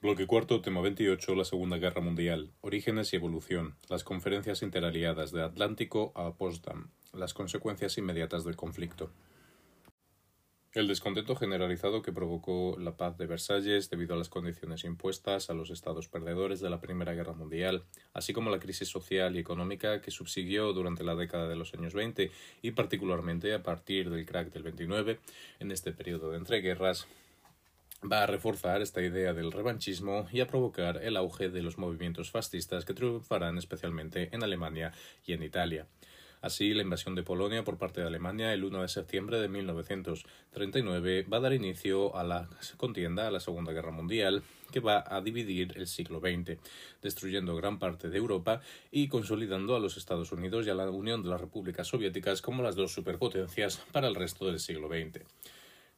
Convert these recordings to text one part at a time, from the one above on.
Bloque cuarto, tema 28, la Segunda Guerra Mundial. Orígenes y evolución. Las conferencias interaliadas de Atlántico a Potsdam. Las consecuencias inmediatas del conflicto. El descontento generalizado que provocó la paz de Versalles debido a las condiciones impuestas a los estados perdedores de la Primera Guerra Mundial, así como la crisis social y económica que subsiguió durante la década de los años 20 y particularmente a partir del crack del 29, en este periodo de entreguerras, va a reforzar esta idea del revanchismo y a provocar el auge de los movimientos fascistas que triunfarán especialmente en Alemania y en Italia. Así, la invasión de Polonia por parte de Alemania el 1 de septiembre de 1939 va a dar inicio a la contienda, a la Segunda Guerra Mundial, que va a dividir el siglo XX, destruyendo gran parte de Europa y consolidando a los Estados Unidos y a la Unión de las Repúblicas Soviéticas como las dos superpotencias para el resto del siglo XX.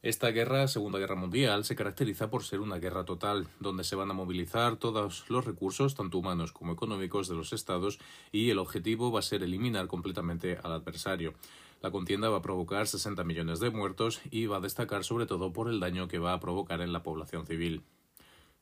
Esta guerra, Segunda Guerra Mundial, se caracteriza por ser una guerra total, donde se van a movilizar todos los recursos, tanto humanos como económicos, de los estados y el objetivo va a ser eliminar completamente al adversario. La contienda va a provocar 60 millones de muertos y va a destacar sobre todo por el daño que va a provocar en la población civil.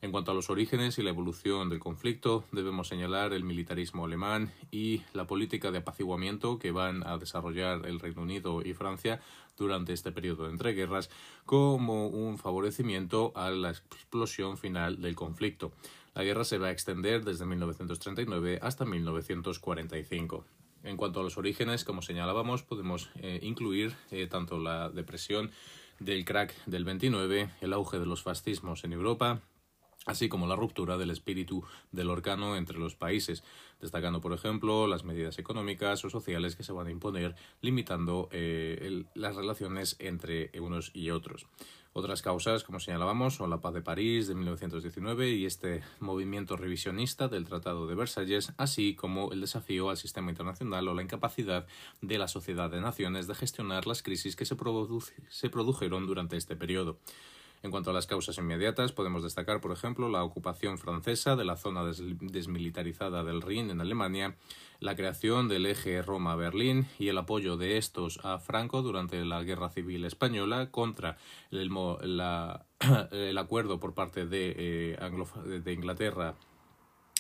En cuanto a los orígenes y la evolución del conflicto, debemos señalar el militarismo alemán y la política de apaciguamiento que van a desarrollar el Reino Unido y Francia durante este periodo de entreguerras como un favorecimiento a la explosión final del conflicto. La guerra se va a extender desde 1939 hasta 1945. En cuanto a los orígenes, como señalábamos, podemos eh, incluir eh, tanto la depresión del crack del 29, el auge de los fascismos en Europa, así como la ruptura del espíritu del orcano entre los países, destacando, por ejemplo, las medidas económicas o sociales que se van a imponer, limitando eh, las relaciones entre unos y otros. Otras causas, como señalábamos, son la paz de París de 1919 y este movimiento revisionista del Tratado de Versalles, así como el desafío al sistema internacional o la incapacidad de la sociedad de naciones de gestionar las crisis que se, se produjeron durante este periodo. En cuanto a las causas inmediatas, podemos destacar, por ejemplo, la ocupación francesa de la zona desmilitarizada del Rin en Alemania, la creación del eje Roma-Berlín y el apoyo de estos a Franco durante la Guerra Civil Española contra el, el acuerdo por parte de, eh, de Inglaterra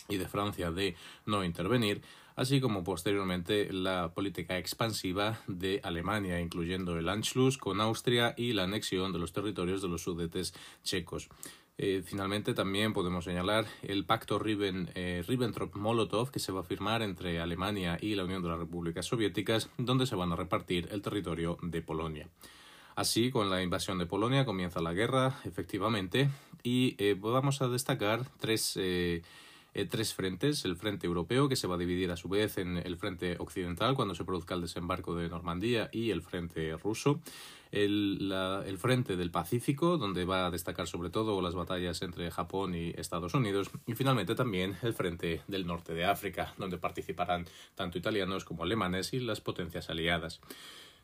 y de Francia de no intervenir, así como posteriormente la política expansiva de Alemania, incluyendo el Anschluss con Austria y la anexión de los territorios de los sudetes checos. Eh, finalmente también podemos señalar el pacto eh, Ribbentrop-Molotov que se va a firmar entre Alemania y la Unión de las Repúblicas Soviéticas, donde se van a repartir el territorio de Polonia. Así, con la invasión de Polonia comienza la guerra, efectivamente, y eh, vamos a destacar tres eh, tres frentes, el frente europeo, que se va a dividir a su vez en el frente occidental cuando se produzca el desembarco de Normandía, y el frente ruso, el, el frente del Pacífico, donde va a destacar sobre todo las batallas entre Japón y Estados Unidos, y finalmente también el frente del norte de África, donde participarán tanto italianos como alemanes y las potencias aliadas.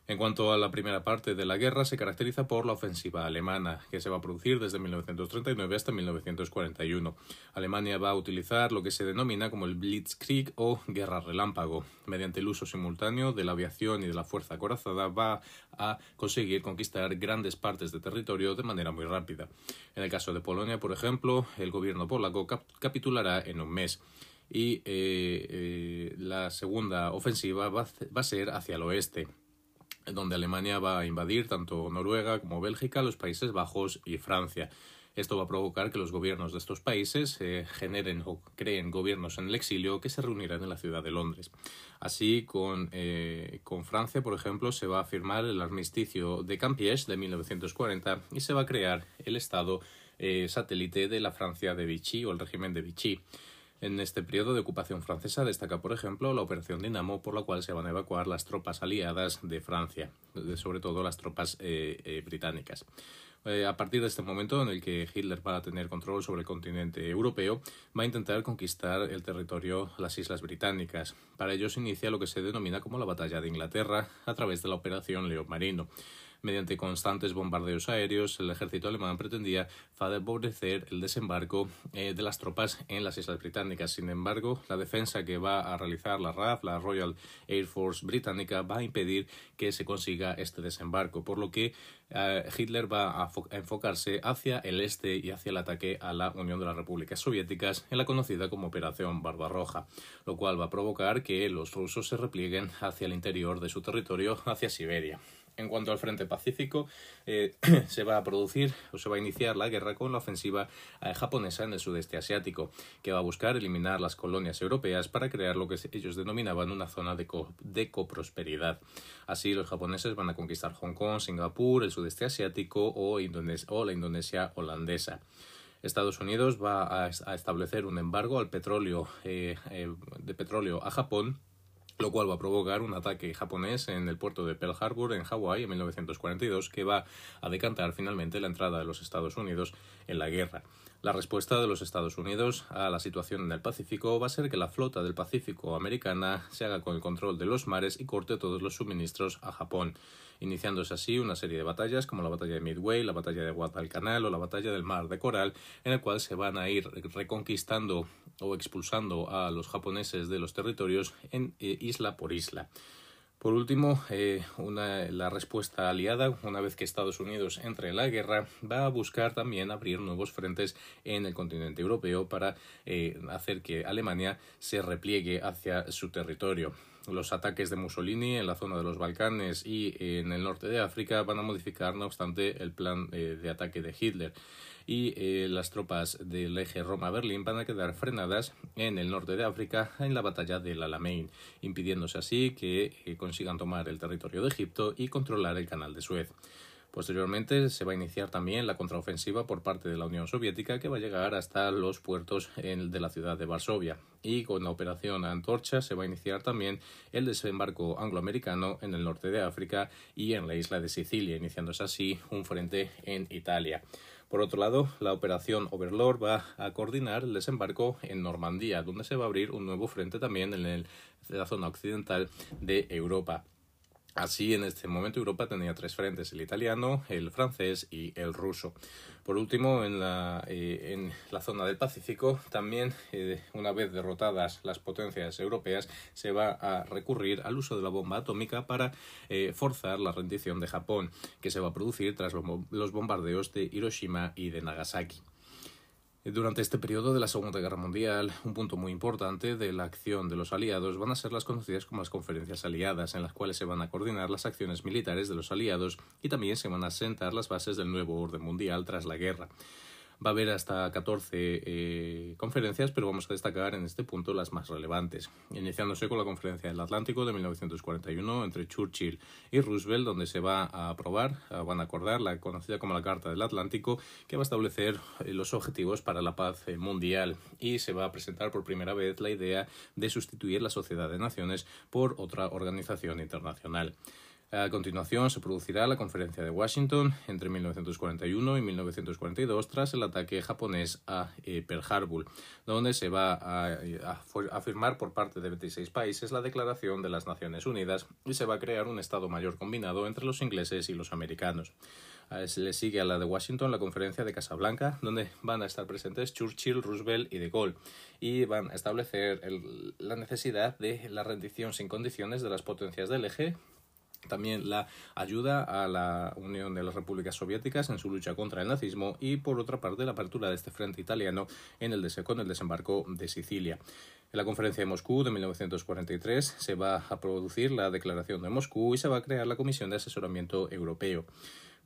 En cuanto a la primera parte de la guerra, se caracteriza por la ofensiva alemana, que se va a producir desde 1939 hasta 1941. Alemania va a utilizar lo que se denomina como el Blitzkrieg o guerra relámpago. Mediante el uso simultáneo de la aviación y de la fuerza acorazada va a conseguir conquistar grandes partes de territorio de manera muy rápida. En el caso de Polonia, por ejemplo, el gobierno polaco capitulará en un mes y eh, eh, la segunda ofensiva va a ser hacia el oeste donde Alemania va a invadir tanto Noruega como Bélgica, los Países Bajos y Francia. Esto va a provocar que los gobiernos de estos países eh, generen o creen gobiernos en el exilio que se reunirán en la ciudad de Londres. Así, con, eh, con Francia, por ejemplo, se va a firmar el armisticio de Campiège de 1940 y se va a crear el Estado eh, satélite de la Francia de Vichy o el régimen de Vichy. En este periodo de ocupación francesa destaca, por ejemplo, la Operación Dinamo, por la cual se van a evacuar las tropas aliadas de Francia, sobre todo las tropas eh, eh, británicas. Eh, a partir de este momento en el que Hitler va a tener control sobre el continente europeo, va a intentar conquistar el territorio, las islas británicas. Para ello se inicia lo que se denomina como la Batalla de Inglaterra a través de la Operación León Marino. Mediante constantes bombardeos aéreos, el ejército alemán pretendía favorecer el desembarco eh, de las tropas en las Islas Británicas. Sin embargo, la defensa que va a realizar la RAF, la Royal Air Force británica, va a impedir que se consiga este desembarco, por lo que eh, Hitler va a enfocarse hacia el este y hacia el ataque a la Unión de las Repúblicas Soviéticas en la conocida como Operación Barbarroja, lo cual va a provocar que los rusos se replieguen hacia el interior de su territorio, hacia Siberia. En cuanto al frente pacífico, eh, se va a producir o se va a iniciar la guerra con la ofensiva eh, japonesa en el sudeste asiático, que va a buscar eliminar las colonias europeas para crear lo que ellos denominaban una zona de, coprosperidad. Así, los japoneses van a conquistar Hong Kong, Singapur, el sudeste asiático o, o la Indonesia holandesa. Estados Unidos va a, establecer un embargo al petróleo eh, de petróleo a Japón lo cual va a provocar un ataque japonés en el puerto de Pearl Harbor en Hawái en 1942 que va a decantar finalmente la entrada de los Estados Unidos en la guerra. La respuesta de los Estados Unidos a la situación en el Pacífico va a ser que la flota del Pacífico americana se haga con el control de los mares y corte todos los suministros a Japón iniciándose así una serie de batallas como la batalla de Midway, la batalla de Guadalcanal o la batalla del Mar de Coral, en el cual se van a ir reconquistando o expulsando a los japoneses de los territorios en eh, isla por isla. Por último, eh, la respuesta aliada, una vez que Estados Unidos entre en la guerra, va a buscar también abrir nuevos frentes en el continente europeo para eh, hacer que Alemania se repliegue hacia su territorio los ataques de Mussolini en la zona de los Balcanes y en el norte de África van a modificar, no obstante, el plan eh, de ataque de Hitler. Y eh, las tropas del eje Roma-Berlín van a quedar frenadas en el norte de África en la batalla del Alamein, impidiéndose así que eh, consigan tomar el territorio de Egipto y controlar el canal de Suez. Posteriormente se va a iniciar también la contraofensiva por parte de la Unión Soviética que va a llegar hasta los puertos de la ciudad de Varsovia. Y con la operación Antorcha se va a iniciar también el desembarco angloamericano en el norte de África y en la isla de Sicilia, iniciándose así un frente en Italia. Por otro lado, la operación Overlord va a coordinar el desembarco en Normandía, donde se va a abrir un nuevo frente también en la zona occidental de Europa. Así, en este momento Europa tenía tres frentes, el italiano, el francés y el ruso. Por último, en la, eh, en la zona del Pacífico, también, eh, una vez derrotadas las potencias europeas, se va a recurrir al uso de la bomba atómica para eh, forzar la rendición de Japón, que se va a producir tras los bombardeos de Hiroshima y de Nagasaki. Durante este periodo de la Segunda Guerra Mundial, un punto muy importante de la acción de los aliados van a ser las conocidas como las conferencias aliadas, en las cuales se van a coordinar las acciones militares de los aliados y también se van a sentar las bases del nuevo orden mundial tras la guerra. Va a haber hasta 14 eh, conferencias, pero vamos a destacar en este punto las más relevantes. Iniciándose con la Conferencia del Atlántico de 1941 entre Churchill y Roosevelt, donde se va a aprobar, eh, van a acordar la conocida como la Carta del Atlántico, que va a establecer eh, los objetivos para la paz mundial y se va a presentar por primera vez la idea de sustituir la Sociedad de Naciones por otra organización internacional. A continuación se producirá la Conferencia de Washington entre 1941 y 1942 tras el ataque japonés a eh, Pearl Harbor, donde se va a, firmar por parte de 26 países la Declaración de las Naciones Unidas y se va a crear un Estado Mayor combinado entre los ingleses y los americanos. Se le sigue a la de Washington la conferencia de Casablanca, donde van a estar presentes Churchill, Roosevelt y De Gaulle, y van a establecer la necesidad de la rendición sin condiciones de las potencias del eje también la ayuda a la Unión de las Repúblicas Soviéticas en su lucha contra el nazismo y por otra parte la apertura de este frente italiano en el con el desembarco de Sicilia. En la conferencia de Moscú de 1943 se va a producir la Declaración de Moscú y se va a crear la Comisión de Asesoramiento Europeo.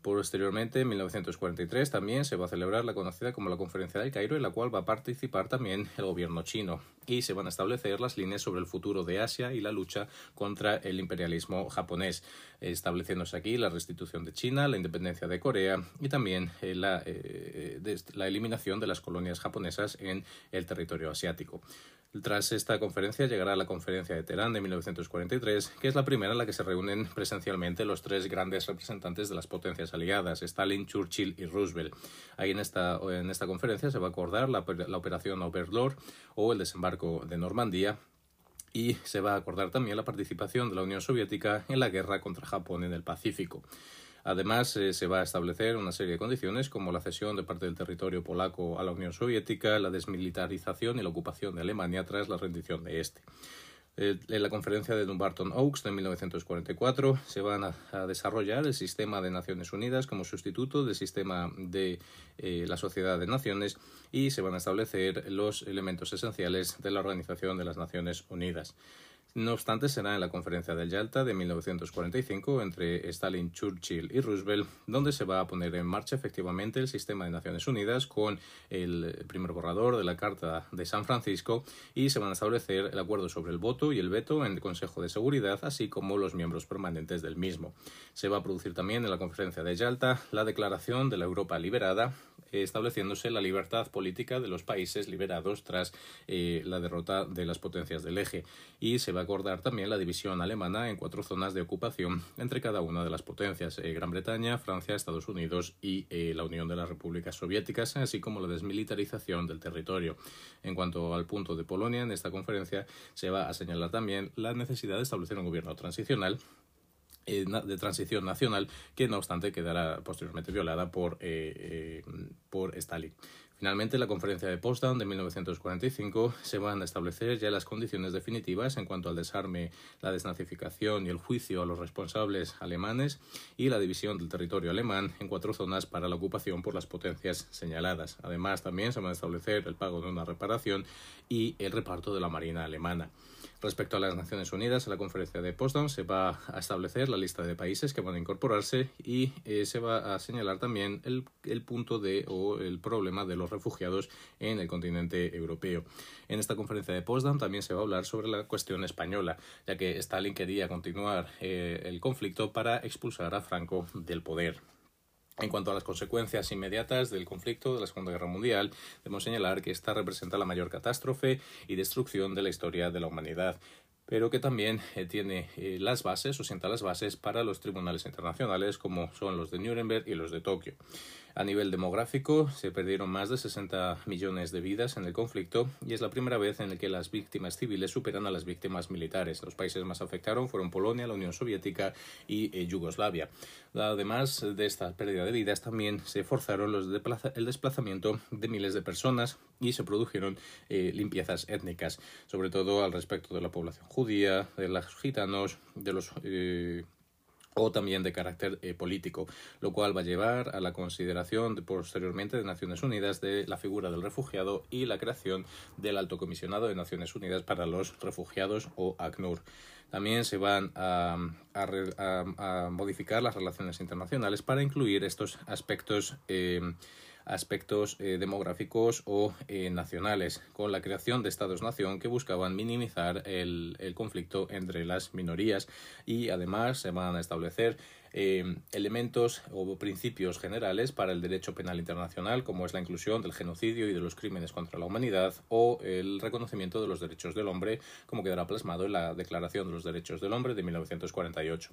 Posteriormente, en 1943, también se va a celebrar la conocida como la Conferencia del Cairo, en la cual va a participar también el gobierno chino, y se van a establecer las líneas sobre el futuro de Asia y la lucha contra el imperialismo japonés, estableciéndose aquí la restitución de China, la independencia de Corea y también eh, la, eh, la eliminación de las colonias japonesas en el territorio asiático. Tras esta conferencia llegará la conferencia de Teherán de 1943, que es la primera en la que se reúnen presencialmente los tres grandes representantes de las potencias aliadas, Stalin, Churchill y Roosevelt. Ahí en esta, en esta conferencia se va a acordar la, la operación Overlord o el desembarco de Normandía, y se va a acordar también la participación de la Unión Soviética en la guerra contra Japón en el Pacífico. Además, eh, se va a establecer una serie de condiciones como la cesión de parte del territorio polaco a la Unión Soviética, la desmilitarización y la ocupación de Alemania tras la rendición de este. En la conferencia de Dumbarton Oaks de 1944 se van a, desarrollar el sistema de Naciones Unidas como sustituto del sistema de eh, la Sociedad de Naciones y se van a establecer los elementos esenciales de la Organización de las Naciones Unidas. No obstante, será en la conferencia del Yalta de 1945 entre Stalin, Churchill y Roosevelt donde se va a poner en marcha efectivamente el sistema de Naciones Unidas con el primer borrador de la Carta de San Francisco y se van a establecer el acuerdo sobre el voto y el veto en el Consejo de Seguridad, así como los miembros permanentes del mismo. Se va a producir también en la conferencia de Yalta la declaración de la Europa liberada, estableciéndose la libertad política de los países liberados tras eh, la derrota de las potencias del eje y se va acordar también la división alemana en cuatro zonas de ocupación entre cada una de las potencias, eh, Gran Bretaña, Francia, Estados Unidos y eh, la Unión de las Repúblicas Soviéticas, así como la desmilitarización del territorio. En cuanto al punto de Polonia, en esta conferencia se va a señalar también la necesidad de establecer un gobierno transicional eh, de transición nacional que no obstante quedará posteriormente violada por, por Stalin. Finalmente, en la conferencia de Potsdam de 1945 se van a establecer ya las condiciones definitivas en cuanto al desarme, la desnazificación y el juicio a los responsables alemanes y la división del territorio alemán en cuatro zonas para la ocupación por las potencias señaladas. Además, también se van a establecer el pago de una reparación y el reparto de la marina alemana. Respecto a las Naciones Unidas, en la conferencia de Potsdam se va a establecer la lista de países que van a incorporarse y eh, se va a señalar también el, el, punto de o el problema de los refugiados en el continente europeo. En esta conferencia de Potsdam también se va a hablar sobre la cuestión española, ya que Stalin quería continuar eh, el conflicto para expulsar a Franco del poder. En cuanto a las consecuencias inmediatas del conflicto de la Segunda Guerra Mundial, debemos señalar que esta representa la mayor catástrofe y destrucción de la historia de la humanidad pero que también eh, tiene eh, las bases o sienta las bases para los tribunales internacionales como son los de Nuremberg y los de Tokio. A nivel demográfico, se perdieron más de 60 millones de vidas en el conflicto y es la primera vez en la que las víctimas civiles superan a las víctimas militares. Los países más afectados fueron Polonia, la Unión Soviética y eh, Yugoslavia. Además de esta pérdida de vidas, también se forzaron los el desplazamiento de miles de personas y se produjeron eh, limpiezas étnicas, sobre todo al respecto de la población judía, de los gitanos, de los eh, o también de carácter eh, político, lo cual va a llevar a la consideración posteriormente de Naciones Unidas de la figura del refugiado y la creación del Alto Comisionado de Naciones Unidas para los Refugiados o ACNUR. También se van a, modificar las relaciones internacionales para incluir estos aspectos eh, aspectos eh, demográficos o eh, nacionales, con la creación de estados-nación que buscaban minimizar el, conflicto entre las minorías y además se van a establecer eh, elementos o principios generales para el derecho penal internacional, como es la inclusión del genocidio y de los crímenes contra la humanidad, o el reconocimiento de los derechos del hombre, como quedará plasmado en la Declaración de los Derechos del Hombre de 1948.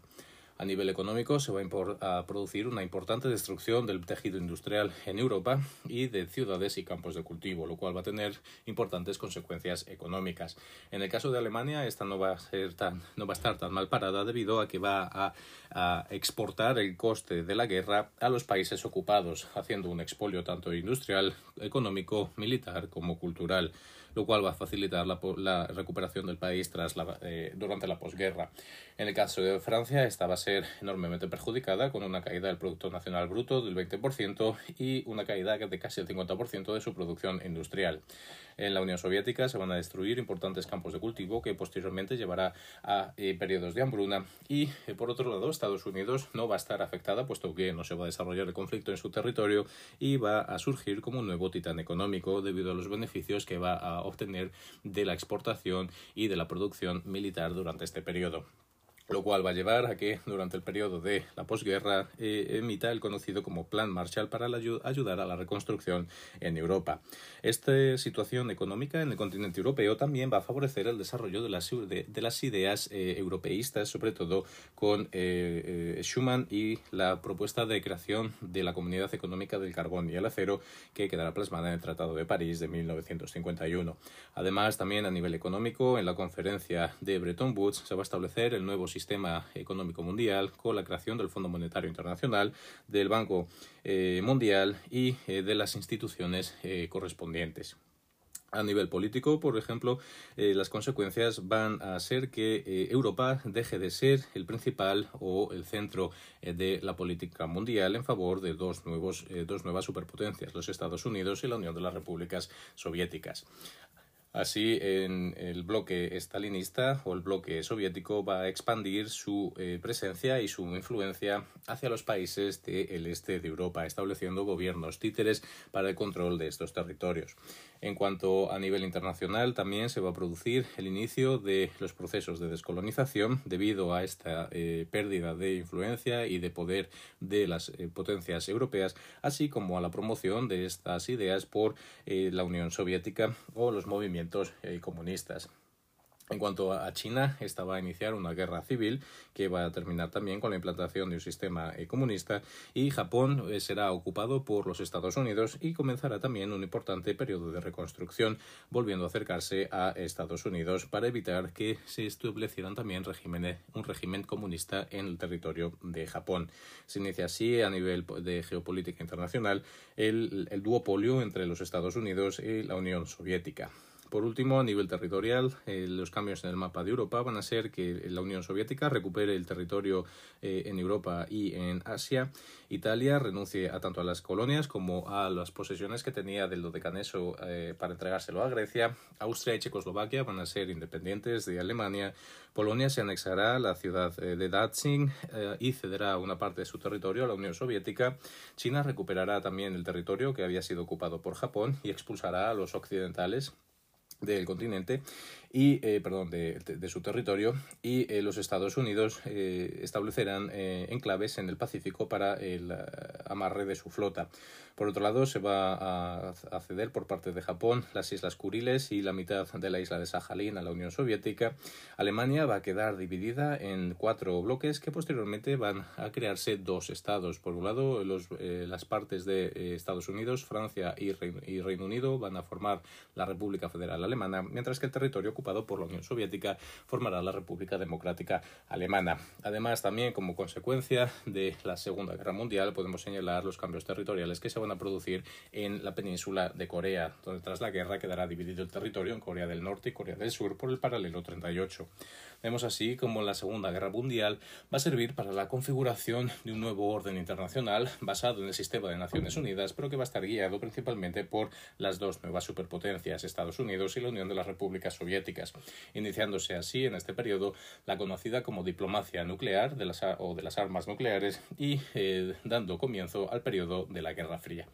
A nivel económico se va a, producir una importante destrucción del tejido industrial en Europa y de ciudades y campos de cultivo, lo cual va a tener importantes consecuencias económicas. En el caso de Alemania, esta no va a, ser tan, no va a estar tan mal parada debido a que va a, a exportar el coste de la guerra a los países ocupados, haciendo un expolio tanto industrial, económico, militar como cultural lo cual va a facilitar la, recuperación del país tras eh, durante la posguerra. En el caso de Francia, esta va a ser enormemente perjudicada con una caída del Producto Nacional Bruto del 20% y una caída de casi el 50% de su producción industrial. En la Unión Soviética se van a destruir importantes campos de cultivo que posteriormente llevará a eh, periodos de hambruna. Y eh, por otro lado Estados Unidos no va a estar afectada puesto que no se va a desarrollar el conflicto en su territorio y va a surgir como un nuevo titán económico debido a los beneficios que va a obtener de la exportación y de la producción militar durante este periodo lo cual va a llevar a que durante el periodo de la posguerra eh, emita el conocido como Plan Marshall para ayudar a la reconstrucción en Europa. Esta situación económica en el continente europeo también va a favorecer el desarrollo de las, de, las ideas eh, europeístas, sobre todo con eh, Schuman y la propuesta de creación de la Comunidad Económica del Carbón y el Acero que quedará plasmada en el Tratado de París de 1951. Además, también a nivel económico, en la conferencia de Bretton Woods se va a establecer el nuevo sistema sistema económico mundial con la creación del Fondo Monetario Internacional, del Banco eh, Mundial y eh, de las instituciones correspondientes. A nivel político, por ejemplo, las consecuencias van a ser que Europa deje de ser el principal o el centro de la política mundial en favor de dos, nuevos, dos nuevas superpotencias, los Estados Unidos y la Unión de las Repúblicas Soviéticas. Así, en el bloque estalinista o el bloque soviético va a expandir su eh, presencia y su influencia hacia los países del este de Europa, estableciendo gobiernos títeres para el control de estos territorios. En cuanto a nivel internacional, también se va a producir el inicio de los procesos de descolonización debido a esta eh, pérdida de influencia y de poder de las eh, potencias europeas, así como a la promoción de estas ideas por la Unión Soviética o los movimientos eh, comunistas. En cuanto a China, esta va a iniciar una guerra civil que va a terminar también con la implantación de un sistema eh, comunista y Japón eh, será ocupado por los Estados Unidos y comenzará también un importante periodo de reconstrucción, volviendo a acercarse a Estados Unidos para evitar que se establecieran también un régimen comunista en el territorio de Japón. Se inicia así a nivel de geopolítica internacional el duopolio entre los Estados Unidos y la Unión Soviética. Por último, a nivel territorial, eh, los cambios en el mapa de Europa van a ser que la Unión Soviética recupere el territorio eh, en Europa y en Asia. Italia renuncie a tanto a las colonias como a las posesiones que tenía del Dodecaneso eh, para entregárselo a Grecia. Austria y Checoslovaquia van a ser independientes de Alemania. Polonia se anexará a la ciudad de Danzig y cederá una parte de su territorio a la Unión Soviética. China recuperará también el territorio que había sido ocupado por Japón y expulsará a los occidentales del continente y eh, perdón de, su territorio y eh, los Estados Unidos eh, establecerán enclaves en el Pacífico para el amarre de su flota. Por otro lado, se va a, ceder por parte de Japón las Islas Kuriles y la mitad de la isla de Sajalín a la Unión Soviética. Alemania va a quedar dividida en cuatro bloques que posteriormente van a crearse dos estados. Por un lado, los, las partes de Estados Unidos, Francia y Reino Unido van a formar la República Federal Alemana, mientras que el territorio ocupado por la Unión Soviética formará la República Democrática Alemana. Además, también como consecuencia de la Segunda Guerra Mundial, podemos señalar los cambios territoriales que se van a producir en la península de Corea, donde tras la guerra quedará dividido el territorio en Corea del Norte y Corea del Sur por el paralelo 38. Vemos así como la Segunda Guerra Mundial va a servir para la configuración de un nuevo orden internacional basado en el sistema de Naciones Unidas, pero que va a estar guiado principalmente por las dos nuevas superpotencias, Estados Unidos y la Unión de las Repúblicas Soviéticas, iniciándose así en este periodo la conocida como diplomacia nuclear de las, o de las armas nucleares y eh, dando comienzo al periodo de la Guerra Fría.